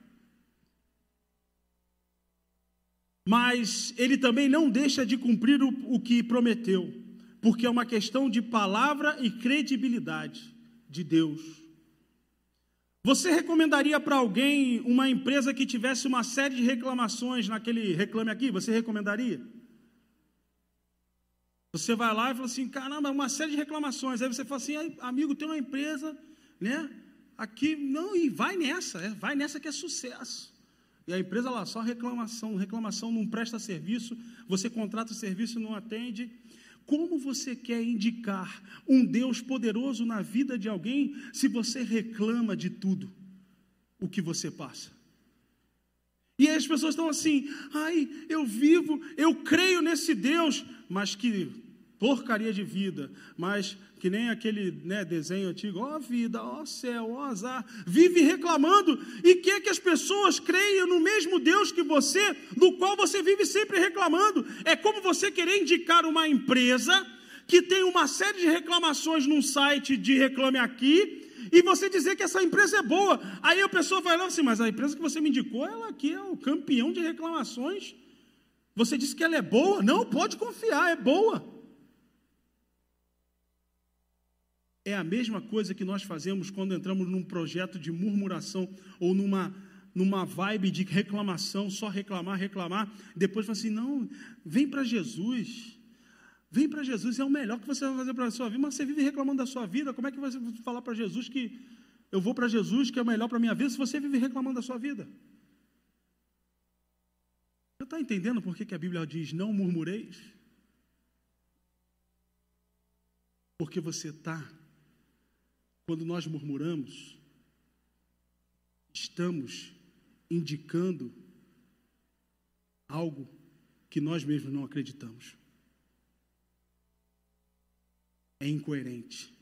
A: mas ele também não deixa de cumprir o, o que prometeu, porque é uma questão de palavra e credibilidade de Deus. Você recomendaria para alguém uma empresa que tivesse uma série de reclamações naquele reclame aqui? Você recomendaria? Você vai lá e fala assim: caramba, uma série de reclamações. Aí você fala assim: amigo, tem uma empresa, né? Aqui, não, e vai nessa, é, vai nessa que é sucesso. E a empresa lá, só reclamação, reclamação não presta serviço, você contrata o serviço não atende. Como você quer indicar um Deus poderoso na vida de alguém se você reclama de tudo o que você passa? E aí as pessoas estão assim, ai, eu vivo, eu creio nesse Deus, mas que porcaria de vida, mas que nem aquele né, desenho antigo, ó oh, vida, ó oh, céu, ó oh, azar, vive reclamando e quer que as pessoas creiam no mesmo Deus que você, do qual você vive sempre reclamando. É como você querer indicar uma empresa que tem uma série de reclamações num site de Reclame Aqui, e você dizer que essa empresa é boa. Aí a pessoa vai lá assim, mas a empresa que você me indicou, ela aqui é o campeão de reclamações. Você disse que ela é boa? Não, pode confiar, é boa. É a mesma coisa que nós fazemos quando entramos num projeto de murmuração ou numa, numa vibe de reclamação, só reclamar, reclamar. Depois fala assim: não, vem para Jesus. Vem para Jesus, é o melhor que você vai fazer para a sua vida. Mas você vive reclamando da sua vida, como é que você vai falar para Jesus que eu vou para Jesus, que é o melhor para a minha vida, se você vive reclamando da sua vida? Você está entendendo por que, que a Bíblia diz não murmureis? Porque você está quando nós murmuramos, estamos indicando algo que nós mesmos não acreditamos. É incoerente.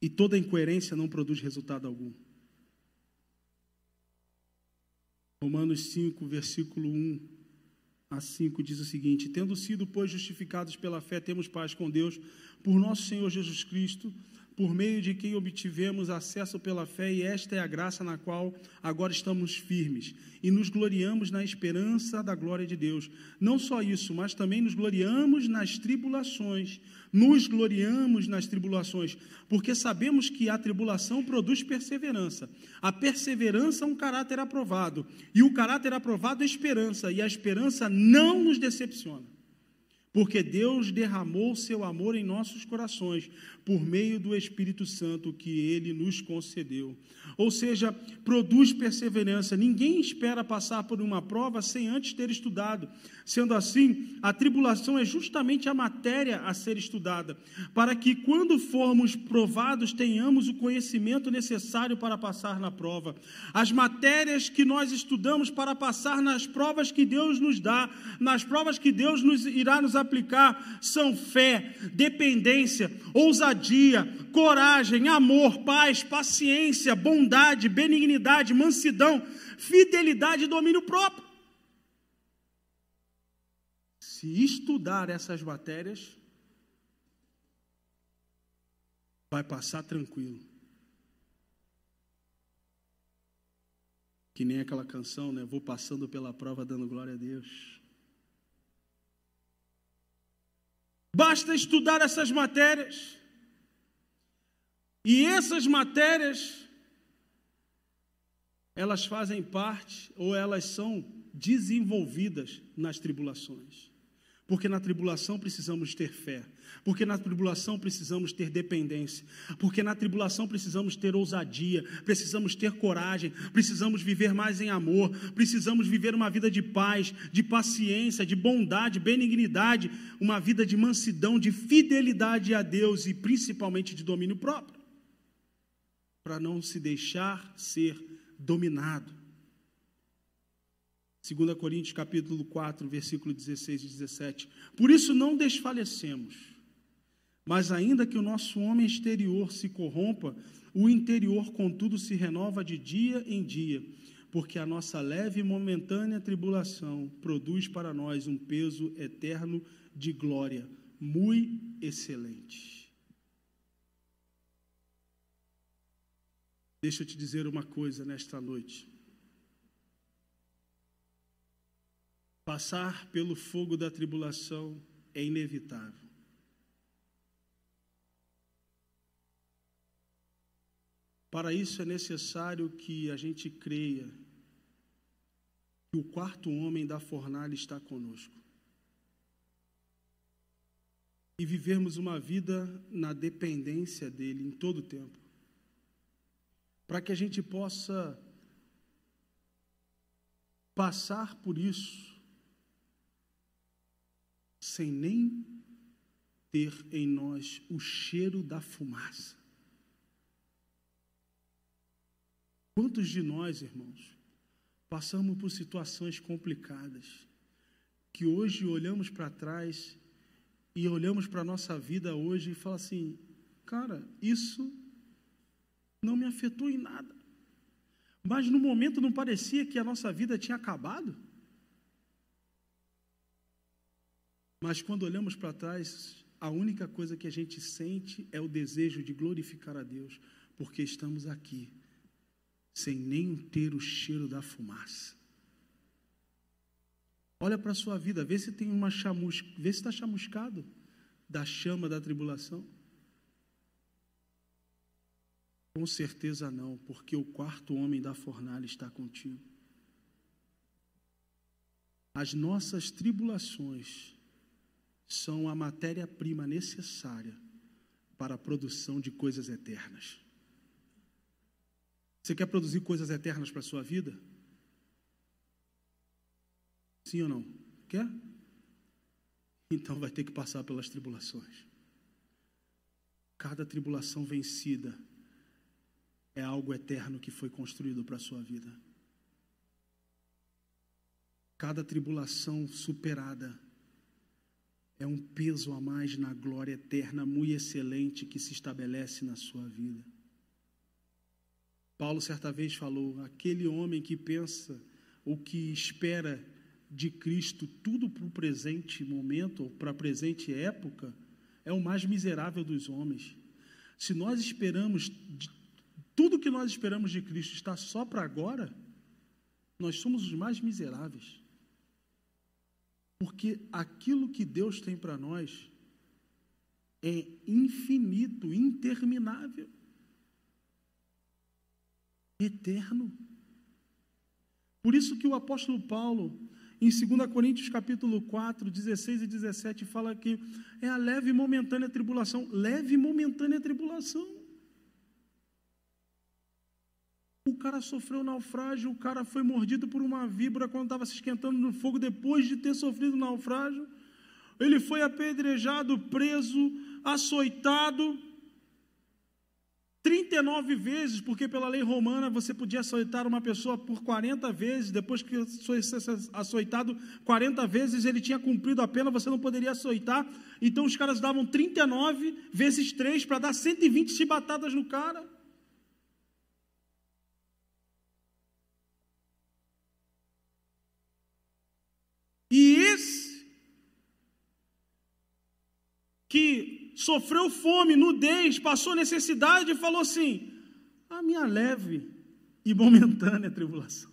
A: E toda incoerência não produz resultado algum. Romanos 5, versículo 1 a 5 diz o seguinte: Tendo sido, pois, justificados pela fé, temos paz com Deus, por nosso Senhor Jesus Cristo por meio de quem obtivemos acesso pela fé, e esta é a graça na qual agora estamos firmes, e nos gloriamos na esperança da glória de Deus. Não só isso, mas também nos gloriamos nas tribulações. Nos gloriamos nas tribulações, porque sabemos que a tribulação produz perseverança. A perseverança é um caráter aprovado, e o caráter aprovado é esperança, e a esperança não nos decepciona porque Deus derramou seu amor em nossos corações por meio do Espírito Santo que ele nos concedeu. Ou seja, produz perseverança. Ninguém espera passar por uma prova sem antes ter estudado. Sendo assim, a tribulação é justamente a matéria a ser estudada, para que quando formos provados tenhamos o conhecimento necessário para passar na prova. As matérias que nós estudamos para passar nas provas que Deus nos dá, nas provas que Deus nos irá nos aplicar, são fé, dependência, ousadia, coragem, amor, paz, paciência, bondade, benignidade, mansidão, fidelidade e domínio próprio. Se estudar essas matérias, vai passar tranquilo. Que nem aquela canção, né? Vou passando pela prova dando glória a Deus. Basta estudar essas matérias. E essas matérias, elas fazem parte ou elas são desenvolvidas nas tribulações. Porque na tribulação precisamos ter fé. Porque na tribulação precisamos ter dependência. Porque na tribulação precisamos ter ousadia. Precisamos ter coragem. Precisamos viver mais em amor. Precisamos viver uma vida de paz, de paciência, de bondade, benignidade. Uma vida de mansidão, de fidelidade a Deus e principalmente de domínio próprio. Para não se deixar ser dominado. 2 Coríntios capítulo 4, versículo 16 e 17. Por isso não desfalecemos, mas ainda que o nosso homem exterior se corrompa, o interior, contudo, se renova de dia em dia, porque a nossa leve e momentânea tribulação produz para nós um peso eterno de glória, muito excelente. Deixa eu te dizer uma coisa nesta noite. Passar pelo fogo da tribulação é inevitável. Para isso é necessário que a gente creia que o quarto homem da fornalha está conosco. E vivermos uma vida na dependência dele em todo o tempo. Para que a gente possa passar por isso sem nem ter em nós o cheiro da fumaça. Quantos de nós, irmãos, passamos por situações complicadas, que hoje olhamos para trás e olhamos para a nossa vida hoje e falamos assim: cara, isso não me afetou em nada. Mas no momento não parecia que a nossa vida tinha acabado? Mas quando olhamos para trás, a única coisa que a gente sente é o desejo de glorificar a Deus, porque estamos aqui, sem nem ter o cheiro da fumaça. Olha para a sua vida, vê se tem uma chamusca, vê se está chamuscado da chama da tribulação. Com certeza não, porque o quarto homem da fornalha está contigo. As nossas tribulações são a matéria-prima necessária para a produção de coisas eternas. Você quer produzir coisas eternas para a sua vida? Sim ou não? Quer? Então vai ter que passar pelas tribulações. Cada tribulação vencida é algo eterno que foi construído para a sua vida. Cada tribulação superada é um peso a mais na glória eterna, muito excelente que se estabelece na sua vida. Paulo certa vez falou: aquele homem que pensa ou que espera de Cristo tudo para o presente momento, ou para a presente época, é o mais miserável dos homens. Se nós esperamos, tudo que nós esperamos de Cristo está só para agora, nós somos os mais miseráveis. Porque aquilo que Deus tem para nós é infinito, interminável, eterno. Por isso que o apóstolo Paulo, em 2 Coríntios capítulo 4, 16 e 17, fala que é a leve e momentânea tribulação. Leve e momentânea tribulação. O cara sofreu naufrágio, o cara foi mordido por uma víbora quando estava se esquentando no fogo depois de ter sofrido naufrágio. Ele foi apedrejado, preso, açoitado. 39 vezes, porque pela lei romana você podia açoitar uma pessoa por 40 vezes, depois que foi açoitado 40 vezes, ele tinha cumprido a pena, você não poderia açoitar. Então os caras davam 39 vezes 3 para dar 120 chibatadas no cara. E esse que sofreu fome, nudez, passou necessidade e falou assim: a minha leve e momentânea tribulação.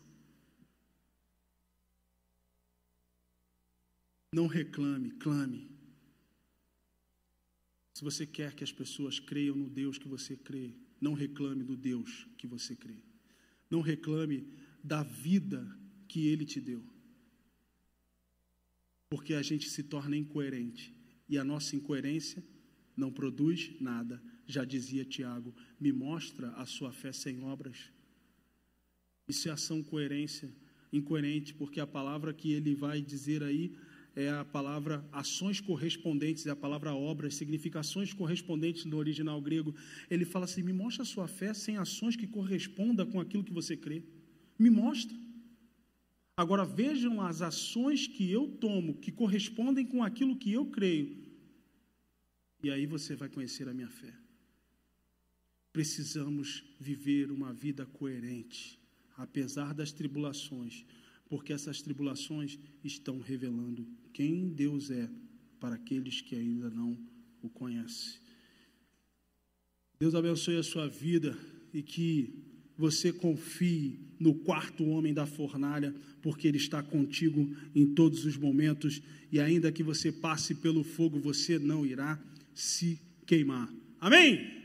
A: Não reclame, clame. Se você quer que as pessoas creiam no Deus que você crê, não reclame do Deus que você crê. Não reclame da vida que Ele te deu porque a gente se torna incoerente. E a nossa incoerência não produz nada. Já dizia Tiago: me mostra a sua fé sem obras. Isso é ação coerência, incoerente, porque a palavra que ele vai dizer aí é a palavra ações correspondentes, é a palavra obras, significações correspondentes no original grego. Ele fala assim: me mostra a sua fé sem ações que correspondam com aquilo que você crê. Me mostra. Agora vejam as ações que eu tomo que correspondem com aquilo que eu creio. E aí você vai conhecer a minha fé. Precisamos viver uma vida coerente, apesar das tribulações, porque essas tribulações estão revelando quem Deus é para aqueles que ainda não o conhecem. Deus abençoe a sua vida e que você confie no quarto homem da fornalha, porque ele está contigo em todos os momentos, e ainda que você passe pelo fogo, você não irá se queimar. Amém?